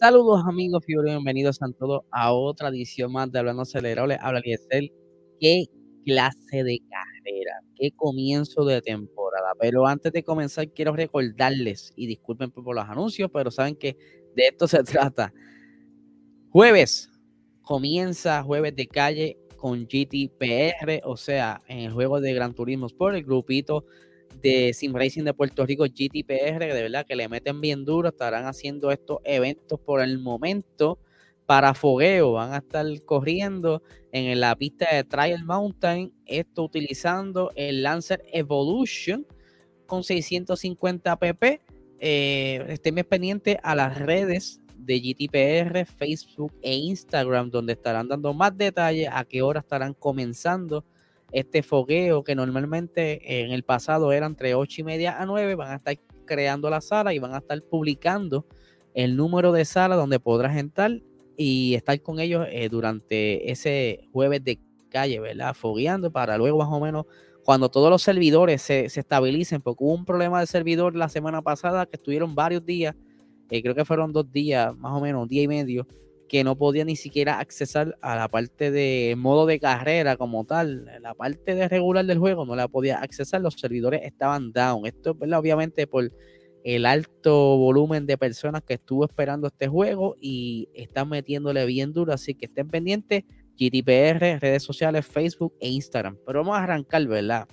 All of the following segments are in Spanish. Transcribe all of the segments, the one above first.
Saludos amigos, fiebre, bienvenidos a todos a otra edición más de Hablando Acelerable. Habla Liesel. Qué clase de carrera, qué comienzo de temporada. Pero antes de comenzar, quiero recordarles, y disculpen por los anuncios, pero saben que de esto se trata. Jueves comienza jueves de calle con GTPR, o sea, en el juego de Gran Turismo Sport, el grupito de Sim Racing de Puerto Rico, GTPR, de verdad que le meten bien duro, estarán haciendo estos eventos por el momento para fogueo, van a estar corriendo en la pista de Trial Mountain, esto utilizando el Lancer Evolution con 650 pp. Eh, estén pendientes a las redes de GTPR, Facebook e Instagram, donde estarán dando más detalles a qué hora estarán comenzando este fogueo que normalmente en el pasado era entre 8 y media a 9, van a estar creando la sala y van a estar publicando el número de sala donde podrás entrar y estar con ellos eh, durante ese jueves de calle, ¿verdad? Fogueando para luego más o menos cuando todos los servidores se, estabilicen, porque hubo un problema de servidor la semana pasada que estuvieron varios días, eh, creo que fueron dos días, más o menos, día y medio, que no podía ni siquiera accesar a la parte de modo de carrera como tal, la parte de regular del juego no la podía accesar, los servidores estaban down. Esto es obviamente por el alto volumen de personas que estuvo esperando este juego y están metiéndole bien duro, así que estén pendientes, GTPR, redes sociales, Facebook e Instagram. Pero vamos a arrancar, ¿verdad?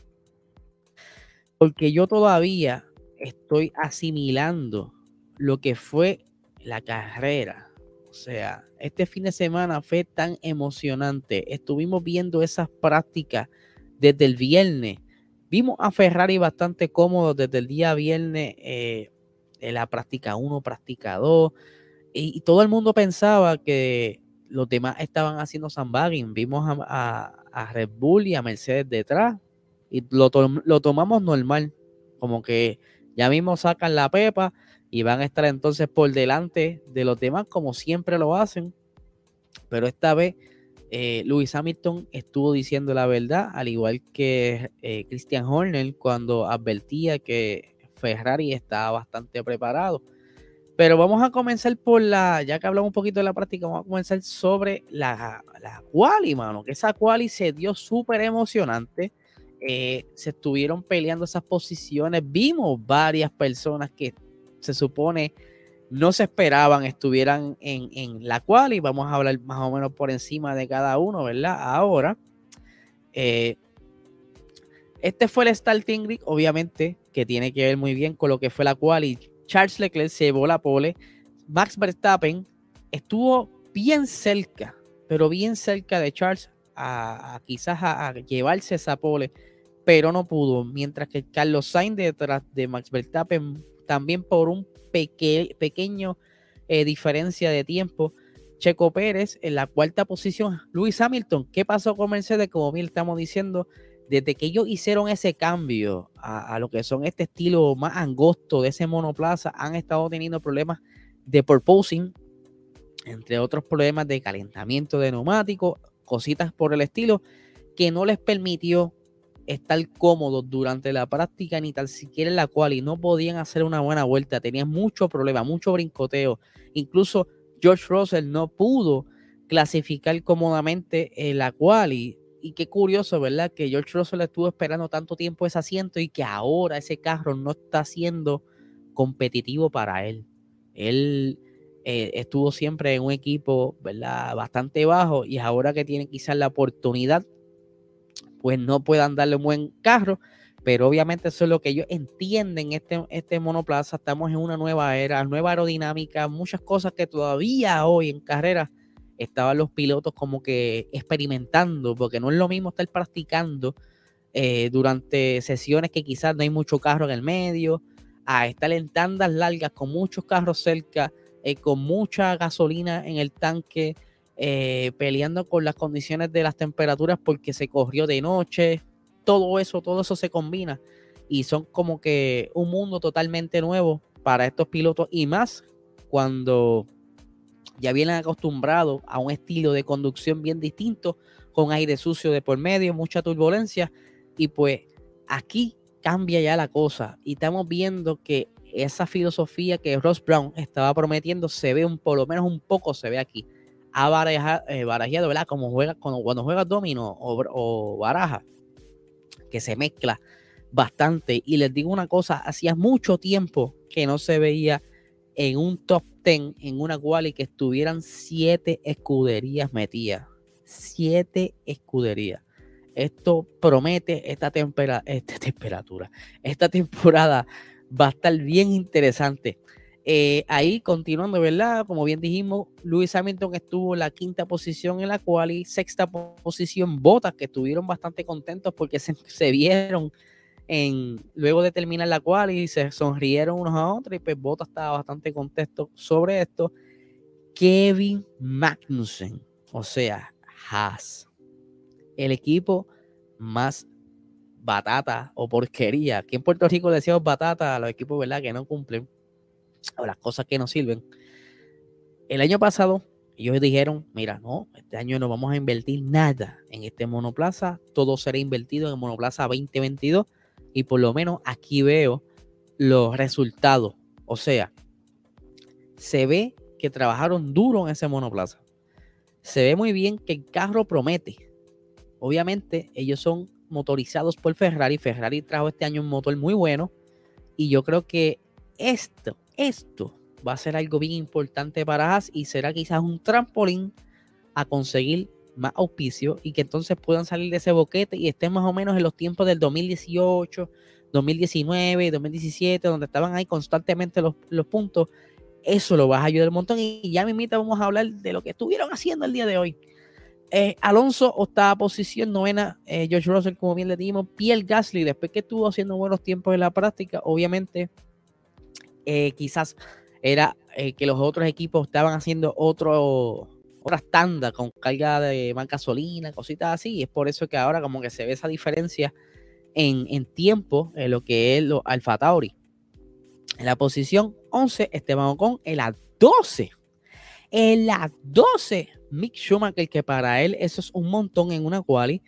Porque yo todavía estoy asimilando lo que fue la carrera sea, este fin de semana fue tan emocionante. Estuvimos viendo esas prácticas desde el viernes. Vimos a Ferrari bastante cómodo desde el día viernes eh, en la práctica 1, práctica 2. Y, todo el mundo pensaba que los demás estaban haciendo sandbagging. Vimos a, Red Bull y a Mercedes detrás. Y lo, lo tomamos normal. Como que ya mismo sacan la pepa y van a estar entonces por delante de los demás como siempre lo hacen. Pero esta vez eh, Lewis Hamilton estuvo diciendo la verdad, al igual que eh, Christian Horner cuando advertía que Ferrari estaba bastante preparado. Pero vamos a comenzar por la, ya que hablamos un poquito de la práctica, vamos a comenzar sobre la, la quali, mano, que esa quali se dio súper emocionante. Eh, se estuvieron peleando esas posiciones. Vimos varias personas que se supone no se esperaban estuvieran en, la cual y vamos a hablar más o menos por encima de cada uno, ¿verdad? Ahora, eh, este fue el starting grid, obviamente, que tiene que ver muy bien con lo que fue la cual y Charles Leclerc se llevó la pole. Max Verstappen estuvo bien cerca, pero bien cerca de Charles a, quizás a, llevarse esa pole, pero no pudo. Mientras que Carlos Sainz detrás de Max Verstappen también por un pequeño eh, diferencia de tiempo. Checo Pérez en la cuarta posición. Luis Hamilton, ¿qué pasó con Mercedes? Como bien estamos diciendo, desde que ellos hicieron ese cambio a, lo que son este estilo más angosto de ese monoplaza, han estado teniendo problemas de purposing, entre otros problemas de calentamiento de neumáticos, cositas por el estilo, que no les permitió estar cómodos durante la práctica ni tan siquiera en la cual y no podían hacer una buena vuelta, tenían mucho problema, mucho brincoteo. Incluso George Russell no pudo clasificar cómodamente en la cual y, y qué curioso, ¿verdad? Que George Russell estuvo esperando tanto tiempo ese asiento y que ahora ese carro no está siendo competitivo para él. Él eh, estuvo siempre en un equipo, ¿verdad? Bastante bajo y ahora que tiene quizás la oportunidad pues no puedan darle un buen carro. Pero obviamente eso es lo que ellos entienden, este, este monoplaza. Estamos en una nueva era, nueva aerodinámica, muchas cosas que todavía hoy en carrera estaban los pilotos como que experimentando, porque no es lo mismo estar practicando eh, durante sesiones que quizás no hay mucho carro en el medio, a estar en tandas largas con muchos carros cerca, eh, con mucha gasolina en el tanque, eh, peleando con las condiciones de las temperaturas porque se corrió de noche, todo eso, todo eso se combina y son como que un mundo totalmente nuevo para estos pilotos y más cuando ya vienen acostumbrados a un estilo de conducción bien distinto, con aire sucio de por medio, mucha turbulencia y pues aquí cambia ya la cosa y estamos viendo que esa filosofía que Ross Brown estaba prometiendo se ve un, por lo menos un poco, se ve aquí. Ha eh, barajeado, ¿verdad? Como juega, cuando, cuando juega domino o, baraja, que se mezcla bastante. Y les digo una cosa, hacía mucho tiempo que no se veía en un top 10, en una y que estuvieran siete escuderías metidas. Siete escuderías. Esto promete esta, esta temperatura, esta temporada va a estar bien interesante. Eh, ahí continuando, ¿verdad? Como bien dijimos, Lewis Hamilton estuvo en la quinta posición en la cual y sexta posición Botas, que estuvieron bastante contentos porque se, vieron en, luego de terminar la cual y se sonrieron unos a otros y pues Botas estaba bastante contento sobre esto. Kevin Magnussen, o sea, Haas, el equipo más batata o porquería. Aquí en Puerto Rico decíamos batata a los equipos, ¿verdad? Que no cumplen o las cosas que no sirven. El año pasado ellos dijeron, mira, no, este año no vamos a invertir nada en este monoplaza, todo será invertido en monoplaza 2022 y por lo menos aquí veo los resultados. O sea, se ve que trabajaron duro en ese monoplaza. Se ve muy bien que el carro promete. Obviamente ellos son motorizados por Ferrari. Ferrari trajo este año un motor muy bueno. Y yo creo que esto, esto va a ser algo bien importante para Haas y será quizás un trampolín a conseguir más auspicio y que entonces puedan salir de ese boquete y estén más o menos en los tiempos del 2018, 2019, 2017, donde estaban ahí constantemente los, los puntos. Eso lo va a ayudar un montón y ya me vamos a hablar de lo que estuvieron haciendo el día de hoy. Eh, Alonso, octava posición, novena, eh, George Russell, como bien le dijimos, Pierre Gasly, después que estuvo haciendo buenos tiempos en la práctica, obviamente, eh, quizás era que los otros equipos estaban haciendo otro, otras tandas con carga de más gasolina, cositas así, y es por eso que ahora como que se ve esa diferencia en, tiempo en lo que es lo Alfa Tauri. En la posición 11, Esteban Ocon, en la 12. En la 12, Mick Schumacher, que para él eso es un montón en una quali,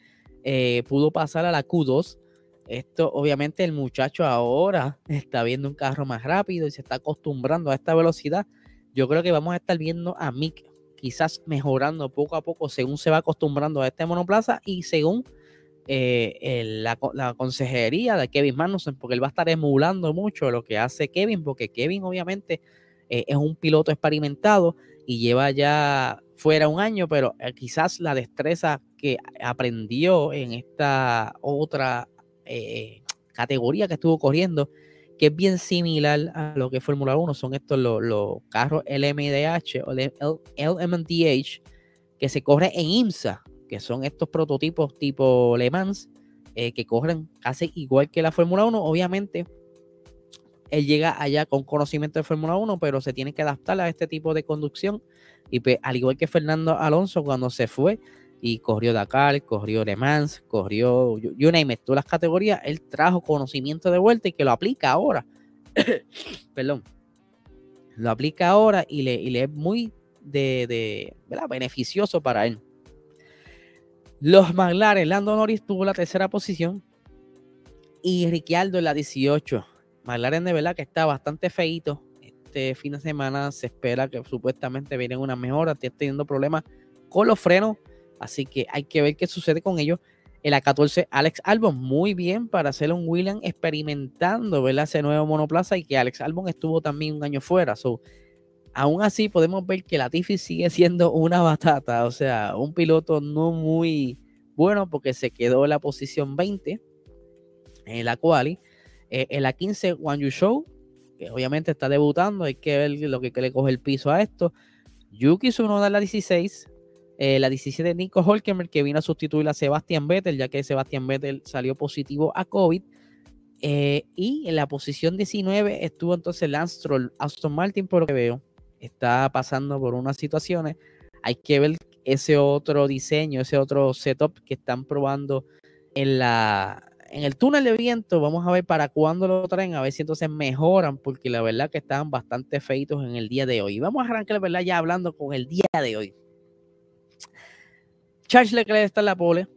eh, pudo pasar a la Q2. Esto, obviamente, el muchacho ahora está viendo un carro más rápido y se está acostumbrando a esta velocidad. Yo creo que vamos a estar viendo a Mick quizás mejorando poco a poco según se va acostumbrando a este monoplaza y según eh, la, consejería de Kevin Magnussen, porque él va a estar emulando mucho lo que hace Kevin, porque Kevin obviamente eh, es un piloto experimentado y lleva ya fuera un año, pero eh, quizás la destreza que aprendió en esta otra eh, categoría que estuvo corriendo, que es bien similar a lo que es Fórmula 1, son estos los, carros LMDH o LMDH que se corre en IMSA, que son estos prototipos tipo Le Mans, eh, que corren casi igual que la Fórmula 1, obviamente. Él llega allá con conocimiento de Fórmula 1, pero se tiene que adaptar a este tipo de conducción y pues, al igual que Fernando Alonso cuando se fue y corrió Dakar, corrió Le Mans, corrió you, name it, todas las categorías, él trajo conocimiento de vuelta y que lo aplica ahora. Perdón. Lo aplica ahora y le, le es muy de, beneficioso para él. Los McLaren, Lando Norris tuvo la tercera posición y Ricciardo en la 18. McLaren de verdad que está bastante feito este fin de semana se espera que supuestamente vienen una mejora, está teniendo problemas con los frenos, así que hay que ver qué sucede con ellos. En la 14, Alex Albon, muy bien para hacer un William experimentando ¿verdad? ese nuevo monoplaza y que Alex Albon estuvo también un año fuera. So, aún así podemos ver que la Tiffy sigue siendo una batata, o sea, un piloto no muy bueno porque se quedó en la posición 20 en la quali. Eh, en la 15, Juan Yu Show, que obviamente está debutando, hay que ver lo que, le coge el piso a esto. Yuki Tsunoda la 16, eh, la 17 Nico Holkemer que vino a sustituir a Sebastián Vettel, ya que Sebastián Vettel salió positivo a COVID. Eh, y en la posición 19 estuvo entonces Lance Stroll. Aston Martin, por lo que veo, está pasando por unas situaciones. Hay que ver ese otro diseño, ese otro setup que están probando en la, en el túnel de viento, vamos a ver para cuándo lo traen, a ver si entonces mejoran, porque la verdad que estaban bastante feitos en el día de hoy. Vamos a arrancar, ¿verdad? Ya hablando con el día de hoy. Charles Leclerc está en la pole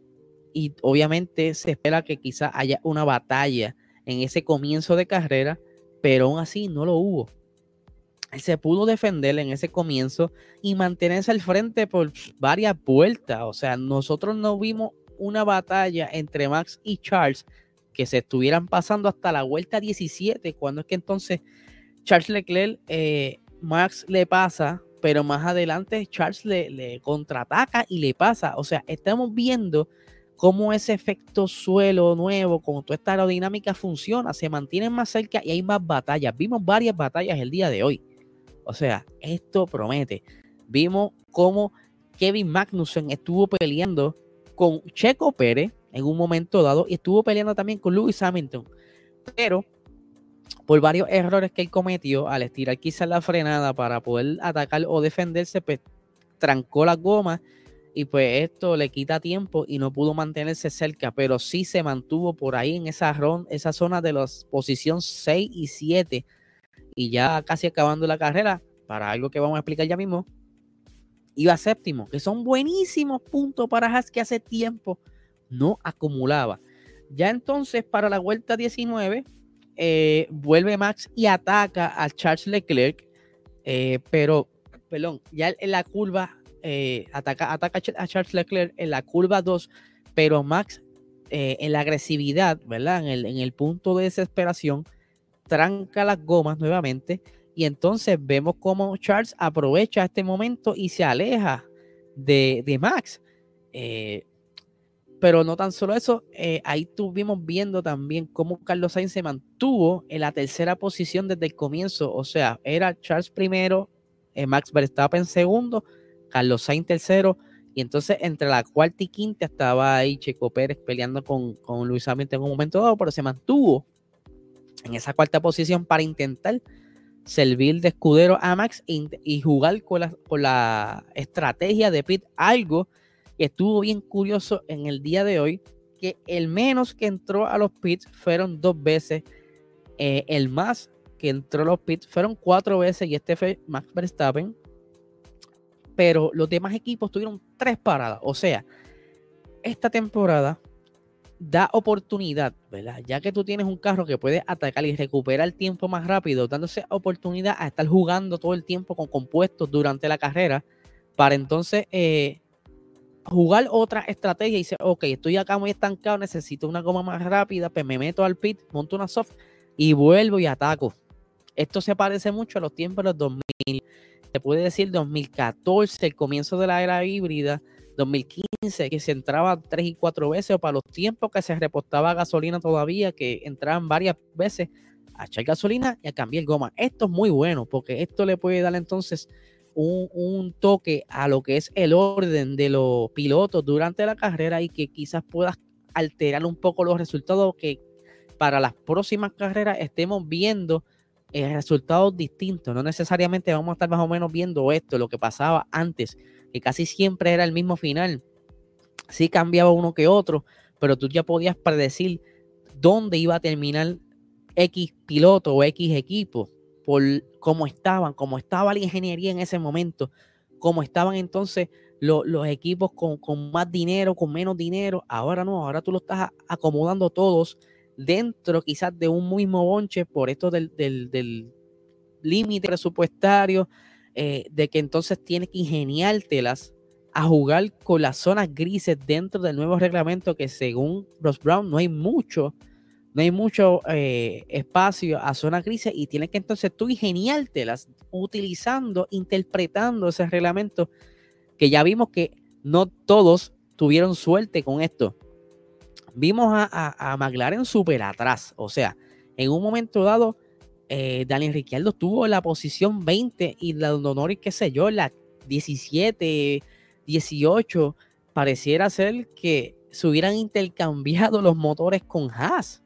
y obviamente se espera que quizá haya una batalla en ese comienzo de carrera pero aún así no lo hubo. Se pudo defender en ese comienzo y mantenerse al frente por varias vueltas. O sea, nosotros no vimos una batalla entre Max y Charles que se estuvieran pasando hasta la vuelta 17, cuando es que entonces Charles Leclerc, eh, Max le pasa, pero más adelante Charles le, contraataca y le pasa. O sea, estamos viendo cómo ese efecto suelo nuevo, con toda esta aerodinámica funciona, se mantienen más cerca y hay más batallas. Vimos varias batallas el día de hoy. O sea, esto promete. Vimos cómo Kevin Magnussen estuvo peleando con Checo Pérez en un momento dado y estuvo peleando también con Lewis Hamilton. Pero por varios errores que él cometió al estirar quizás la frenada para poder atacar o defenderse, pues trancó la goma y pues esto le quita tiempo y no pudo mantenerse cerca, pero sí se mantuvo por ahí en esa, esa zona de la posición 6 y 7 y ya casi acabando la carrera, para algo que vamos a explicar ya mismo, iba séptimo, que son buenísimos puntos para Haas que hace tiempo no acumulaba. Ya entonces para la vuelta 19 eh, vuelve Max y ataca a Charles Leclerc, eh, pero, perdón, ya en la curva eh, ataca, ataca a Charles Leclerc en la curva 2, pero Max en la agresividad, ¿verdad? En el, punto de desesperación, tranca las gomas nuevamente y entonces vemos cómo Charles aprovecha este momento y se aleja de, de Max. Pero no tan solo eso, ahí estuvimos viendo también cómo Carlos Sainz se mantuvo en la tercera posición desde el comienzo. O sea, era Charles primero, Max Verstappen segundo, Carlos Sainz tercero, y entonces entre la cuarta y quinta estaba ahí Checo Pérez peleando con, con Luis Hamilton en un momento dado, pero se mantuvo en esa cuarta posición para intentar servir de escudero a Max y, jugar con la, con la, estrategia de Pit, algo estuvo bien curioso en el día de hoy, que el menos que entró a los pits fueron dos veces, eh, el más que entró a los pits fueron cuatro veces y este fue Max Verstappen, pero los demás equipos tuvieron tres paradas. O sea, esta temporada da oportunidad, ¿verdad? Ya que tú tienes un carro que puede atacar y recuperar el tiempo más rápido, dándose oportunidad a estar jugando todo el tiempo con compuestos durante la carrera, para entonces eh, jugar otra estrategia y decir, ok, estoy acá muy estancado, necesito una goma más rápida, pues me meto al pit, monto una soft y vuelvo y ataco. Esto se parece mucho a los tiempos de los 2000 se puede decir 2014, el comienzo de la era híbrida, 2015, que se entraba tres y cuatro veces, o para los tiempos que se repostaba gasolina todavía, que entraban varias veces a echar gasolina y a cambiar goma. Esto es muy bueno, porque esto le puede dar entonces un, toque a lo que es el orden de los pilotos durante la carrera y que quizás puedas alterar un poco los resultados que para las próximas carreras estemos viendo eh, resultados distintos. No necesariamente vamos a estar más o menos viendo esto, lo que pasaba antes, que casi siempre era el mismo final. Sí cambiaba uno que otro, pero tú ya podías predecir dónde iba a terminar X piloto o X equipo, por cómo estaban, cómo estaba la ingeniería en ese momento, cómo estaban entonces los, equipos con, más dinero, con menos dinero. Ahora no, ahora tú lo estás acomodando todos dentro quizás de un mismo bonche por esto del, límite presupuestario, eh, de que entonces tienes que ingeniártelas a jugar con las zonas grises dentro del nuevo reglamento que según Ross Brown no hay mucho, no hay mucho eh, espacio a zonas grises y tienes que entonces tú ingeniártelas utilizando, interpretando ese reglamento que ya vimos que no todos tuvieron suerte con esto vimos a, a, McLaren súper atrás. O sea, en un momento dado, eh, Daniel Ricciardo estuvo en la posición 20 y la Norris, qué sé yo, la 17, 18, pareciera ser que se hubieran intercambiado los motores con Haas.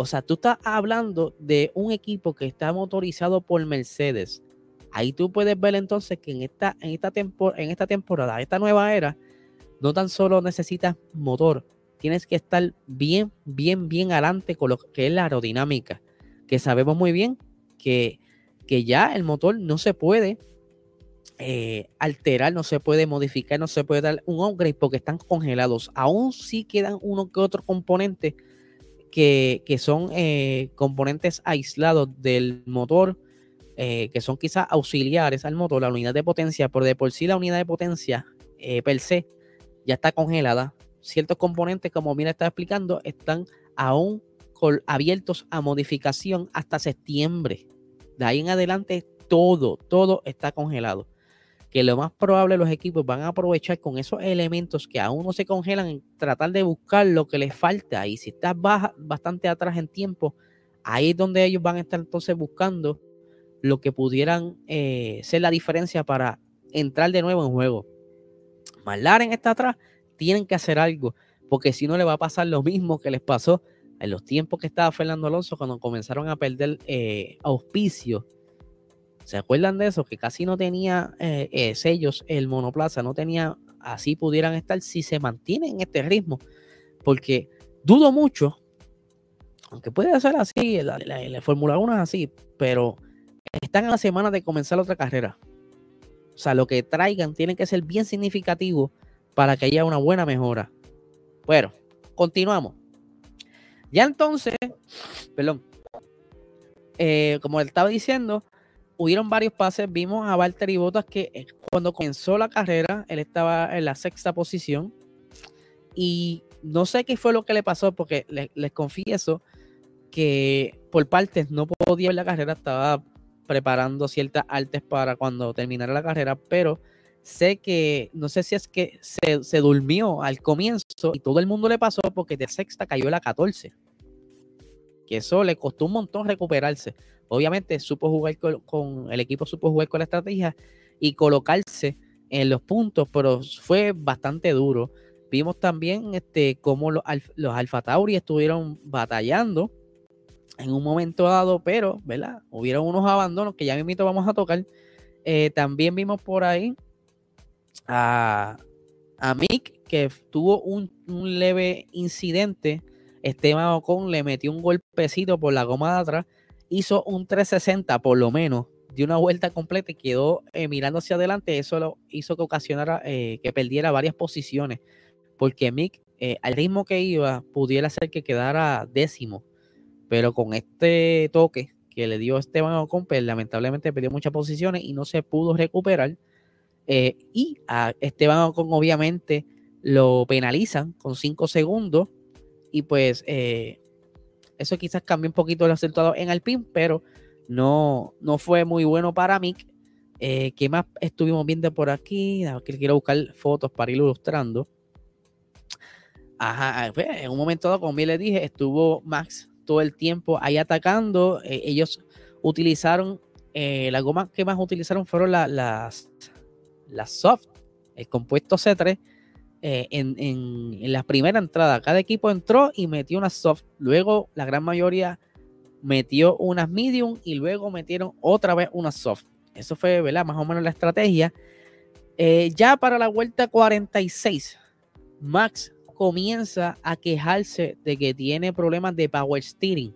O sea, tú estás hablando de un equipo que está motorizado por Mercedes. Ahí tú puedes ver entonces que en esta, en esta, en esta temporada, esta nueva era, no tan solo necesitas motor, tienes que estar bien, bien, bien adelante con lo que es la aerodinámica, que sabemos muy bien que, que ya el motor no se puede eh, alterar, no se puede modificar, no se puede dar un upgrade porque están congelados. Aún sí quedan uno que otro componente que, son eh, componentes aislados del motor, eh, que son quizás auxiliares al motor, la unidad de potencia, por de por sí la unidad de potencia eh, per se ya está congelada. Ciertos componentes, como bien está explicando, están aún abiertos a modificación hasta septiembre. De ahí en adelante todo, todo está congelado. Que lo más probable los equipos van a aprovechar con esos elementos que aún no se congelan tratar de buscar lo que les falta. Y si estás baja, bastante atrás en tiempo, ahí es donde ellos van a estar entonces buscando lo que pudieran eh, ser la diferencia para entrar de nuevo en juego. McLaren está atrás, tienen que hacer algo, porque si no le va a pasar lo mismo que les pasó en los tiempos que estaba Fernando Alonso cuando comenzaron a perder eh, auspicio. ¿Se acuerdan de eso? Que casi no tenía eh, eh, sellos el monoplaza, no tenía, así pudieran estar si se mantiene en este ritmo. Porque dudo mucho, aunque puede ser así, la, la Fórmula 1 es así, pero están a la semana de comenzar otra carrera. O sea, lo que traigan tiene que ser bien significativo para que haya una buena mejora. Bueno, continuamos. Ya entonces, perdón, eh, como él estaba diciendo, hubieron varios pases. Vimos a Valtteri Bottas que eh, cuando comenzó la carrera, él estaba en la sexta posición. Y no sé qué fue lo que le pasó, porque les, confieso que por partes no podía ver la carrera, estaba preparando ciertas artes para cuando terminara la carrera, pero sé que, no sé si es que se, durmió al comienzo y todo el mundo le pasó porque de sexta cayó la 14. Que eso le costó un montón recuperarse. Obviamente supo jugar con, el equipo, supo jugar con la estrategia y colocarse en los puntos, pero fue bastante duro. Vimos también este, cómo los, los Alfa Tauri estuvieron batallando en un momento dado, pero, ¿verdad? Hubieron unos abandonos que ya mismo vamos a tocar. Eh, también vimos por ahí a, a Mick, que tuvo un, leve incidente. Esteban Ocon le metió un golpecito por la goma de atrás, hizo un 360 por lo menos, dio una vuelta completa y quedó eh, mirando hacia adelante. Eso lo hizo que ocasionara eh, que perdiera varias posiciones, porque Mick, al ritmo que iba, pudiera ser que quedara décimo pero con este toque que le dio Esteban Ocon, pues, lamentablemente perdió muchas posiciones y no se pudo recuperar. Eh, y a Esteban Ocon obviamente lo penalizan con 5 segundos y pues eh, eso quizás cambió un poquito el resultado en Alpine, pero no, no fue muy bueno para Mick. Eh, ¿Qué más estuvimos viendo por aquí? Quiero buscar fotos para ir ilustrando. Ajá, pues, en un momento dado, como bien le dije, estuvo Max todo el tiempo ahí atacando. Eh, ellos utilizaron, eh, las gomas que más utilizaron fueron las, las soft, el compuesto C3. Eh, en, la primera entrada, cada equipo entró y metió una soft. Luego, la gran mayoría metió unas medium y luego metieron otra vez una soft. Eso fue, ¿verdad? Más o menos la estrategia. ya para la vuelta 46, Max comienza a quejarse de que tiene problemas de power steering.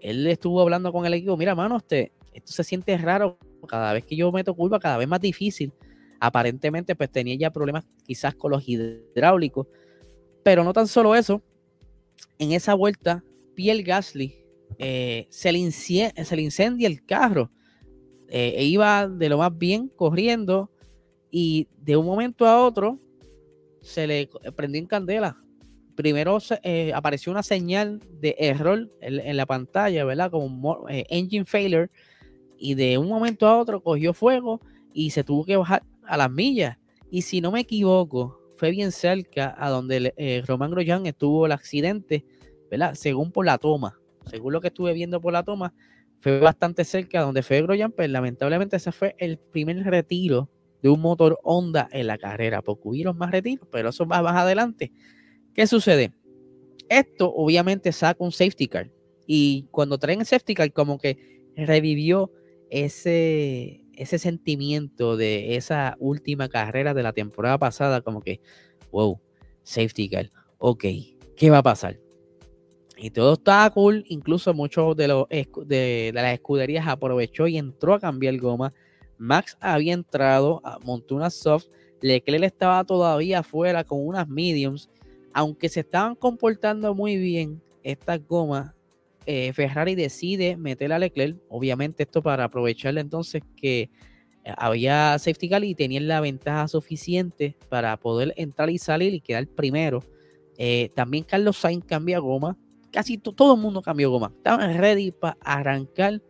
Él estuvo hablando con el equipo, mira, mano, este, esto se siente raro. Cada vez que yo meto curva, cada vez más difícil. Aparentemente, pues tenía ya problemas quizás con los hidráulicos. Pero no tan solo eso. En esa vuelta, Pierre Gasly eh, se, le se, le incendia el carro. Eh, e iba de lo más bien corriendo y de un momento a otro se le prendió en candela. Primero eh, apareció una señal de error en, la pantalla, ¿verdad? Como engine failure. Y de un momento a otro cogió fuego y se tuvo que bajar a las millas. Y si no me equivoco, fue bien cerca a donde eh, Román Grosjean estuvo el accidente, ¿verdad? Según por la toma. Según lo que estuve viendo por la toma, fue bastante cerca a donde fue Grosjean, pero lamentablemente ese fue el primer retiro de un motor Honda en la carrera, porque hubieron más retiros, pero eso va más adelante. ¿Qué sucede? Esto obviamente saca un safety car. Y cuando traen el safety car, como que revivió ese, ese sentimiento de esa última carrera de la temporada pasada, como que, wow, safety car, ok, ¿qué va a pasar? Y todo estaba cool, incluso muchos de, los, de, de las escuderías aprovechó y entró a cambiar goma Max había entrado, ah, montó una soft, Leclerc estaba todavía afuera con unas mediums, aunque se estaban comportando muy bien, esta goma, eh, Ferrari decide meter a Leclerc, obviamente esto para aprovecharle entonces que eh, había safety car y tenían la ventaja suficiente para poder entrar y salir y quedar primero. Eh, también Carlos Sainz cambia goma, casi todo el mundo cambió goma, estaban ready para arrancar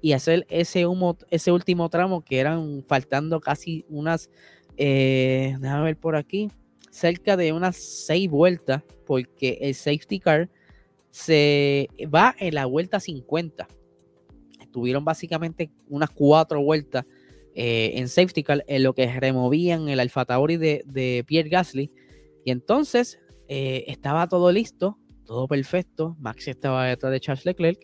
y hacer ese, último tramo que eran faltando casi unas, déjame ver por aquí, cerca de unas seis vueltas, porque el safety car se va en la vuelta 50. Tuvieron básicamente unas cuatro vueltas eh, en safety car en lo que removían el Alfa Tauri de, Pierre Gasly. Y entonces eh, estaba todo listo, todo perfecto. Max estaba detrás de Charles Leclerc.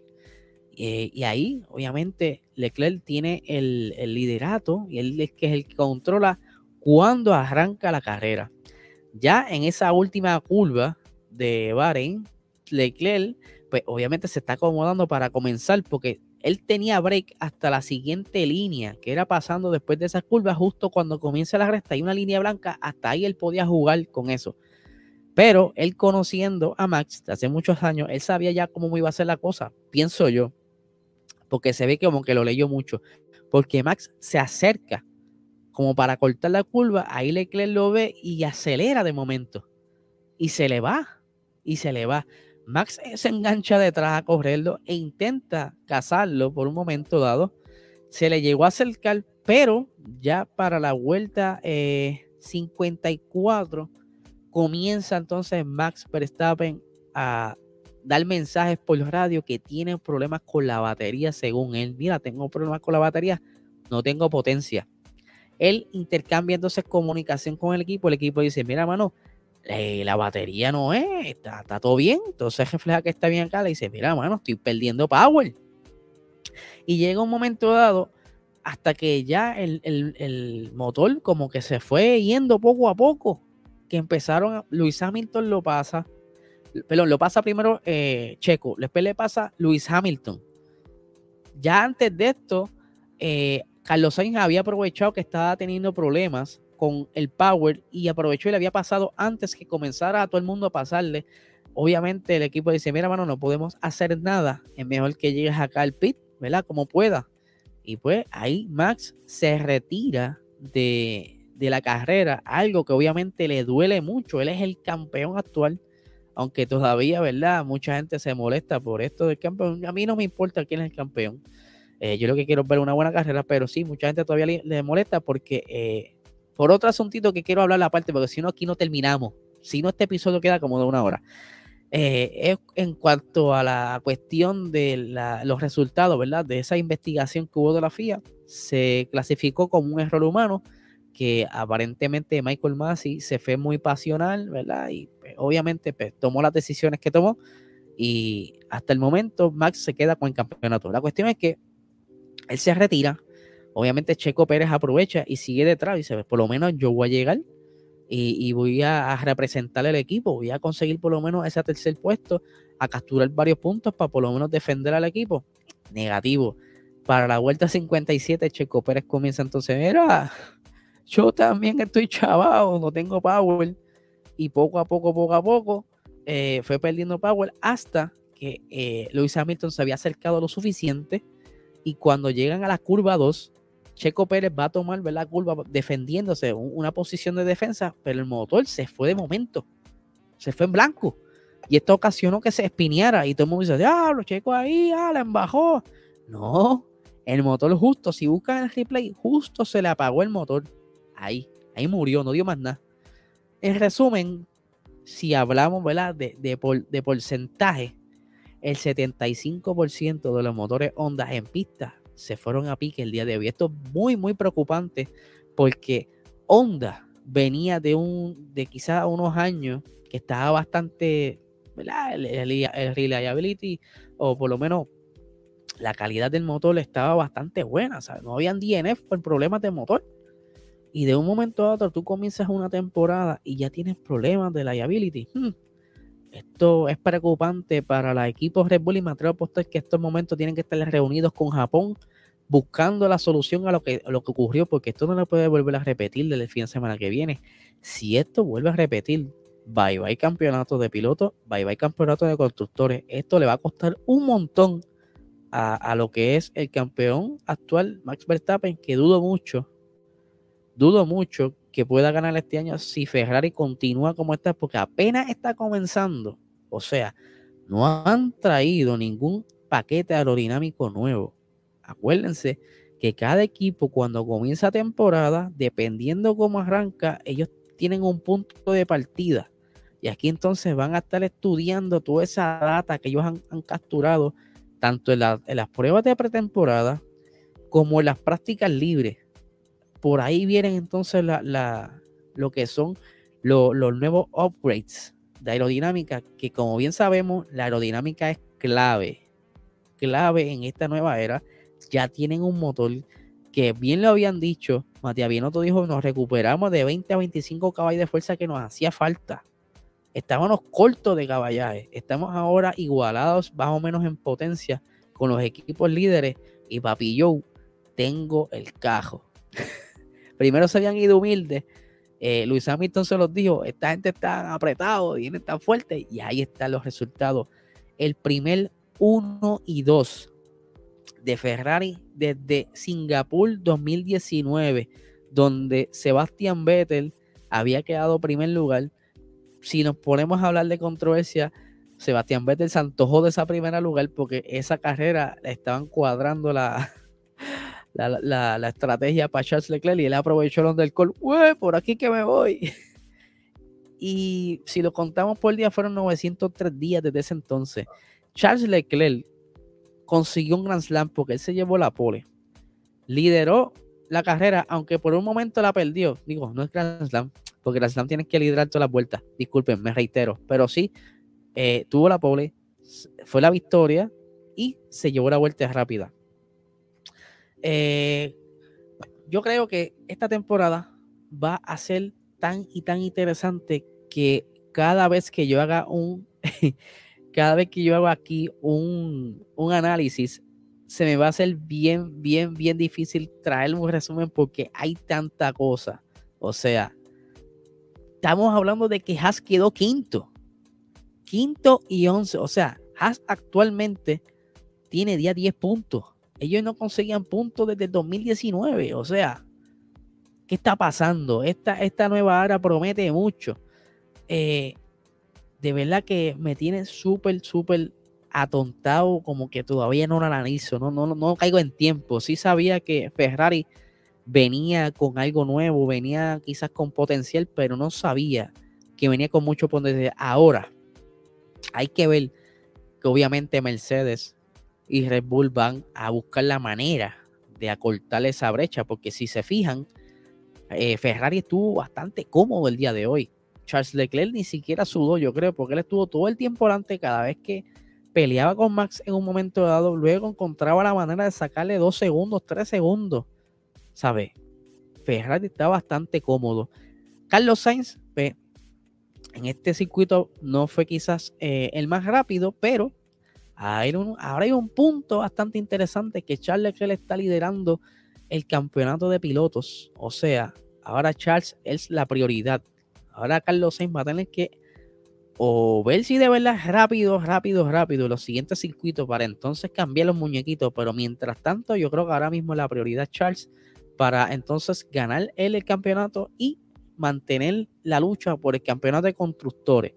Eh, y ahí, obviamente, Leclerc tiene el, el liderato y él es que es el que controla cuando arranca la carrera. Ya en esa última curva de Bahrein, Leclerc, pues obviamente se está acomodando para comenzar porque él tenía break hasta la siguiente línea, que era pasando después de esa curva, justo cuando comienza la recta, hay una línea blanca, hasta ahí él podía jugar con eso. Pero él conociendo a Max hace muchos años, él sabía ya cómo iba a ser la cosa, pienso yo, porque se ve como que lo leyó mucho, porque Max se acerca como para cortar la curva, ahí Leclerc lo ve y acelera de momento. Y se le va, y se le va. Max se engancha detrás a correrlo e intenta cazarlo por un momento dado. Se le llegó a acercar, pero ya para la vuelta 54 eh, comienza entonces Max Verstappen a dar mensajes por radio que tiene problemas con la batería según él. Mira, tengo problemas con la batería, no tengo potencia. Él intercambia entonces comunicación con el equipo. El equipo dice, mira, mano, eh, la batería no es, está, todo bien. Entonces refleja que está bien acá. Le dice, mira, mano, estoy perdiendo power. Y llega un momento dado hasta que ya el, motor como que se fue yendo poco a poco. Que empezaron, Luis Hamilton lo pasa, perdón, lo pasa primero eh, Checo, después le pasa Luis Hamilton. Ya antes de esto, eh, Carlos Sainz había aprovechado que estaba teniendo problemas con el power y aprovechó y le había pasado antes que comenzara a todo el mundo a pasarle. Obviamente el equipo dice, mira, mano, no podemos hacer nada. Es mejor que llegues acá al pit, ¿verdad? Como pueda. Y pues ahí Max se retira de, de la carrera, algo que obviamente le duele mucho. Él es el campeón actual, aunque todavía, ¿verdad? Mucha gente se molesta por esto del campeón. A mí no me importa quién es el campeón. Eh, yo lo que quiero es ver una buena carrera, pero sí, mucha gente todavía le, molesta porque eh, por otro asuntito que quiero hablar la parte, porque si no aquí no terminamos. Si no, este episodio queda como de una hora. Eh, en cuanto a la cuestión de los resultados, ¿verdad? De esa investigación que hubo de la FIA, se clasificó como un error humano que aparentemente Michael Massey se fue muy pasional, ¿verdad? Y pues, obviamente pues, tomó las decisiones que tomó y hasta el momento Max se queda con el campeonato. La cuestión es que él se retira. Obviamente Checo Pérez aprovecha y sigue detrás. Y dice, por lo menos yo voy a llegar y, voy a, representar el equipo. Voy a conseguir por lo menos ese tercer puesto, a capturar varios puntos para por lo menos defender al equipo. Negativo. Para la vuelta 57, Checo Pérez comienza entonces, mira, yo también estoy chavado, no tengo power. Y poco a poco, poco a poco, eh, fue perdiendo power hasta que eh, Luis Hamilton se había acercado lo suficiente y cuando llegan a la curva 2, Checo Pérez va a tomar la curva defendiéndose, una posición de defensa, pero el motor se fue de momento, se fue en blanco. Y esto ocasionó que se espineara y todo el mundo dice, diablo, Checo ahí, ah, la embajó. No, el motor justo, si buscan el replay, justo se le apagó el motor. Ahí, ahí murió, no dio más nada. En resumen, si hablamos. De, de, de porcentaje, el 75% de los motores Honda en pista se fueron a pique el día de hoy. Esto es muy, muy preocupante porque Honda venía de un, de quizás unos años que estaba bastante, ¿verdad? El, reliability o por lo menos la calidad del motor estaba bastante buena, ¿sabes? No habían DNF por problemas de motor. Y de un momento a otro tú comienzas una temporada y ya tienes problemas de liability. Hmm. Esto es preocupante para los equipos Red Bull y me atrevo a que estos momentos tienen que estar reunidos con Japón buscando la solución a lo que, lo que ocurrió, porque esto no lo puede volver a repetir desde el fin de semana que viene. Si esto vuelve a repetir, bye bye campeonato de pilotos, bye bye campeonato de constructores. Esto le va a costar un montón a, lo que es el campeón actual, Max Verstappen, que dudo mucho, dudo mucho que pueda ganar este año si Ferrari continúa como está, porque apenas está comenzando. O sea, no han traído ningún paquete aerodinámico nuevo. Acuérdense que cada equipo cuando comienza temporada, dependiendo cómo arranca, ellos tienen un punto de partida. Y aquí entonces van a estar estudiando toda esa data que ellos han, capturado, tanto en, las pruebas de pretemporada como en las prácticas libres. Por ahí vienen entonces lo que son los nuevos upgrades de aerodinámica, que como bien sabemos, la aerodinámica es clave, clave en esta nueva era. Ya tienen un motor que bien lo habían dicho, Matías Binotto dijo, nos recuperamos de 20 a 25 caballos de fuerza que nos hacía falta. Estábamos cortos de caballaje, estamos ahora igualados más o menos en potencia con los equipos líderes y Papi tengo el cajo. Primero se habían ido humildes eh, Luis Hamilton se los dijo, esta gente está apretado, viene tan fuerte, y ahí están los resultados. El primer 1 y 2 de Ferrari desde Singapur 2019, donde Sebastián Vettel había quedado primer lugar. Si nos ponemos a hablar de controversia, Sebastián Vettel se antojó de esa primera lugar porque esa carrera la estaban cuadrando la, la, estrategia para Charles Leclerc y él aprovechó el undercall, ¡Uy, por aquí que me voy! y si lo contamos por día, fueron 903 días desde ese entonces. Charles Leclerc consiguió un Grand Slam porque él se llevó la pole. Lideró la carrera, aunque por un momento la perdió. Digo, no es Grand Slam, porque Grand Slam tienes que liderar todas las vueltas. Disculpen, me reitero. Pero sí, eh, tuvo la pole, fue la victoria y se llevó la vuelta rápida. Eh, yo creo que esta temporada va a ser tan y tan interesante que cada vez que yo haga un, cada vez que yo hago aquí un, un análisis, se me va a hacer bien, bien, bien difícil traer un resumen porque hay tanta cosa. O sea, estamos hablando de que Haas quedó quinto. Quinto y once. O sea, Haas actualmente tiene día 10 puntos ellos no conseguían puntos desde 2019. O sea, ¿qué está pasando? Esta, esta nueva era promete mucho. Eh, de verdad que me tiene súper, súper atontado, como que todavía no lo analizo, no, no, no caigo en tiempo. Sí sabía que Ferrari venía con algo nuevo, venía quizás con potencial, pero no sabía que venía con mucho potencial. Ahora, hay que ver que obviamente Mercedes y Red Bull van a buscar la manera de acortar esa brecha, porque si se fijan, eh, Ferrari estuvo bastante cómodo el día de hoy. Charles Leclerc ni siquiera sudó, yo creo, porque él estuvo todo el tiempo delante cada vez que peleaba con Max en un momento dado, luego encontraba la manera de sacarle dos segundos, tres segundos. ¿Sabes? Ferrari está bastante cómodo. Carlos Sainz, en este circuito no fue quizás eh, el más rápido, pero ahora hay un punto bastante interesante que Charles Leclerc está liderando el campeonato de pilotos. O sea, ahora Charles es la prioridad. Ahora Carlos Sainz va a tener que o ver si de verdad rápido, rápido, rápido los siguientes circuitos para entonces cambiar los muñequitos. Pero mientras tanto, yo creo que ahora mismo la prioridad Charles para entonces ganar el campeonato y mantener la lucha por el campeonato de constructores.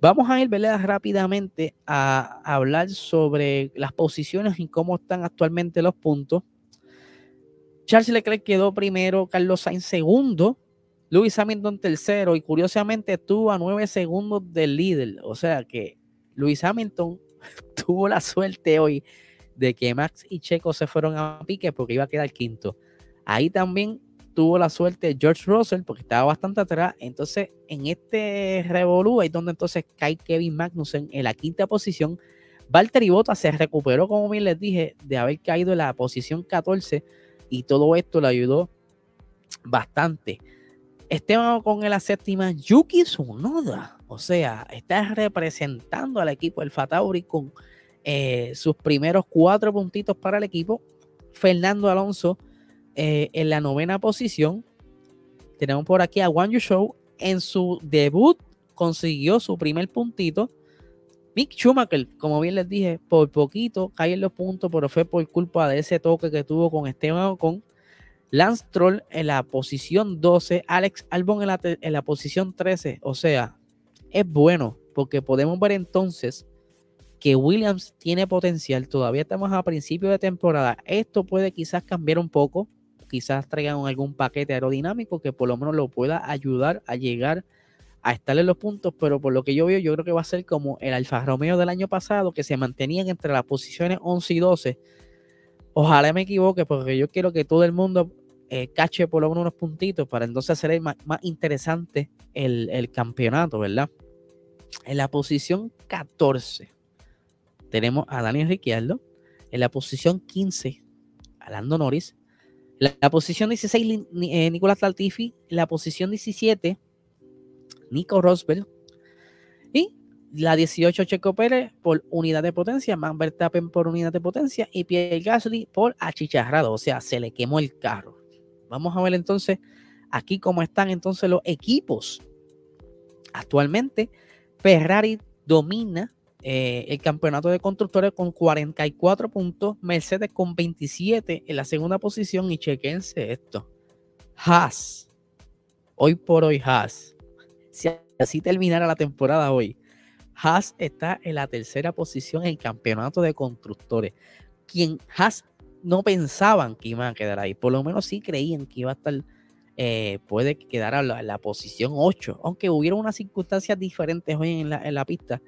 Vamos a ir rápidamente a, hablar sobre las posiciones y cómo están actualmente los puntos. Charles Leclerc quedó primero, Carlos Sainz segundo, Lewis Hamilton tercero y curiosamente estuvo a nueve segundos del líder. O sea que Lewis Hamilton tuvo la suerte hoy de que Max y Checo se fueron a pique porque iba a quedar quinto. Ahí también tuvo la suerte George Russell porque estaba bastante atrás. Entonces, en este revolú, ahí donde entonces cae Kevin Magnussen en la quinta posición. Valtteri Bottas se recuperó, como bien les dije, de haber caído en la posición 14 y todo esto le ayudó bastante. Esteban con la séptima, Yuki Tsunoda, o sea, está representando al equipo del Fatauri con eh, sus primeros cuatro puntitos para el equipo. Fernando Alonso eh, en la novena posición, tenemos por aquí a Wang Show en su debut consiguió su primer puntito. Mick Schumacher, como bien les dije, por poquito cae en los puntos, pero fue por culpa de ese toque que tuvo con Esteban Ocon. Lance Troll en la posición 12, Alex Albon en la, en la posición 13. O sea, es bueno porque podemos ver entonces que Williams tiene potencial. Todavía estamos a principio de temporada. Esto puede quizás cambiar un poco. Quizás traigan algún paquete aerodinámico que por lo menos lo pueda ayudar a llegar a estar en los puntos. Pero por lo que yo veo, yo creo que va a ser como el Alfa Romeo del año pasado, que se mantenían entre las posiciones 11 y 12. Ojalá me equivoque, porque yo quiero que todo el mundo eh, cache por lo menos unos puntitos para entonces hacer más, interesante el, el campeonato, ¿verdad? En la posición 14 tenemos a Daniel Ricciardo. En la posición 15, a Lando Norris. La, posición 16, eh, Nicolás Latifi. La posición 17, Nico Rosberg. Y la 18, Checo Pérez por unidad de potencia. Man Verstappen por unidad de potencia. Y Pierre Gasly por achicharrado. O sea, se le quemó el carro. Vamos a ver entonces aquí cómo están entonces los equipos. Actualmente, Ferrari domina eh, el campeonato de constructores con 44 puntos, Mercedes con 27 en la segunda posición y chequense esto. Haas, hoy por hoy Haas, si así terminara la temporada hoy, Haas está en la tercera posición en el campeonato de constructores. Quien Haas no pensaban que iban a quedar ahí, por lo menos sí creían que iba a estar eh, puede quedar en la, posición 8, aunque hubiera unas circunstancias diferentes hoy en la, pista,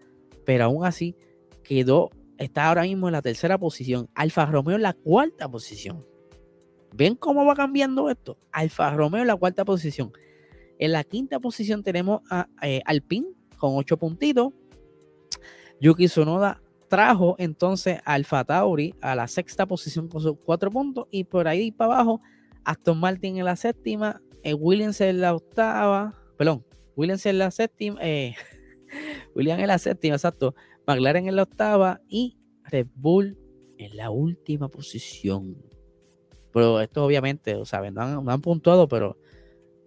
pero aún así quedó, está ahora mismo en la tercera posición, Alfa Romeo en la cuarta posición. ¿Ven cómo va cambiando esto? Alfa Romeo en la cuarta posición. En la quinta posición tenemos a eh, Alpine con 8 puntitos. Yuki Sonoda trajo entonces a Alfa Tauri a la sexta posición con sus 4 puntos y por ahí para abajo Aston Martin en la séptima, eh, Williams en la octava, perdón, Williams en la séptima, eh, Williams en la séptima, exacto, McLaren en la octava y Red Bull en la última posición. Pero esto obviamente, o sea, no han, han puntuado, pero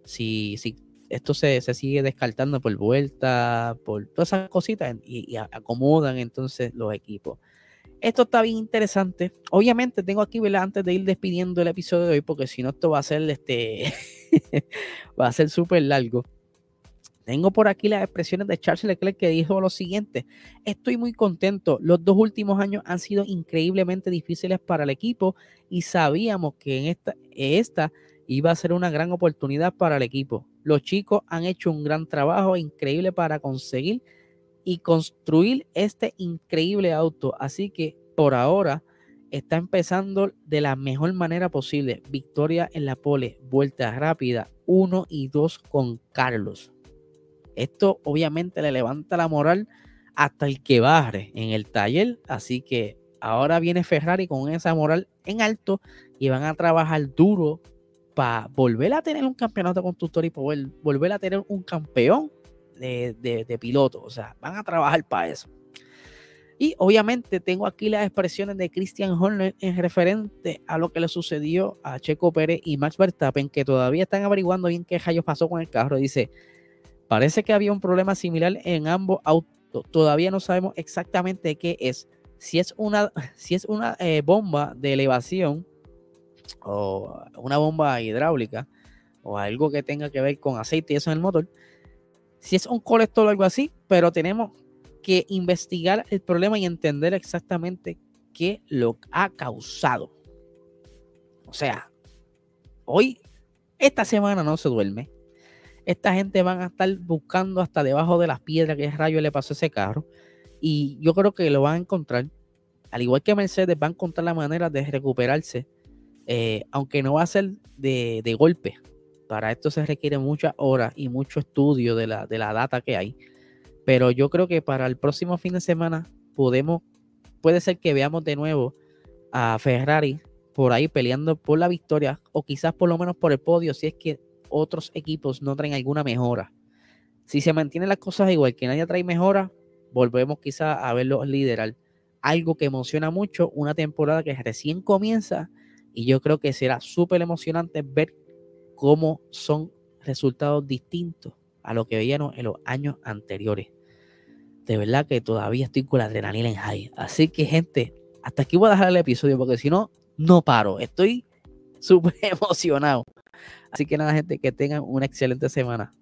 si, si esto se, sigue descartando por vuelta, por todas esas cositas y acomodan entonces los equipos. Esto está bien interesante. Obviamente tengo aquí, ¿verdad? Antes de ir despidiendo el episodio de hoy, porque si no esto va a ser este va a ser súper largo. Tengo por aquí las expresiones de Charles Leclerc que dijo lo siguiente: Estoy muy contento. Los dos últimos años han sido increíblemente difíciles para el equipo y sabíamos que en esta, esta iba a ser una gran oportunidad para el equipo. Los chicos han hecho un gran trabajo increíble para conseguir y construir este increíble auto. Así que por ahora está empezando de la mejor manera posible. Victoria en la pole, vuelta rápida, 1 y 2 con Carlos. Esto obviamente le levanta la moral hasta el que barre en el taller. Así que ahora viene Ferrari con esa moral en alto y van a trabajar duro para volver a tener un campeonato constructor y poder volver a tener un campeón de, piloto. O sea, van a trabajar para eso. Y obviamente tengo aquí las expresiones de Christian Horner en referente a lo que le sucedió a Checo Pérez y Max Verstappen, que todavía están averiguando bien qué rayos pasó con el carro. Dice, parece que había un problema similar en ambos autos. Todavía no sabemos exactamente qué es. Si es una, si es una eh, bomba de elevación o una bomba hidráulica o algo que tenga que ver con aceite y eso en el motor si es un colector o algo así, pero tenemos que investigar el problema y entender exactamente qué lo ha causado. O sea, hoy, esta semana no se duerme. Esta gente van a estar buscando hasta debajo de las piedras qué rayo le pasó a ese carro. Y yo creo que lo van a encontrar. Al igual que Mercedes, va a encontrar la manera de recuperarse. Eh, aunque no va a ser de, de golpe. Para esto se requiere muchas horas y mucho estudio de la, de la data que hay. Pero yo creo que para el próximo fin de semana podemos, puede ser que veamos de nuevo a Ferrari por ahí peleando por la victoria o quizás por lo menos por el podio si es que otros equipos no traen alguna mejora. Si se mantienen las cosas igual, que nadie trae mejora, volvemos quizás a verlos liderar. Algo que emociona mucho, una temporada que recién comienza y yo creo que será súper emocionante ver cómo son resultados distintos a lo que veíamos en los años anteriores. De verdad que todavía estoy con la adrenalina en high. Así que, gente, hasta aquí voy a dejar el episodio porque si no, no paro. Estoy súper emocionado. Así que nada, gente, que tengan una excelente semana.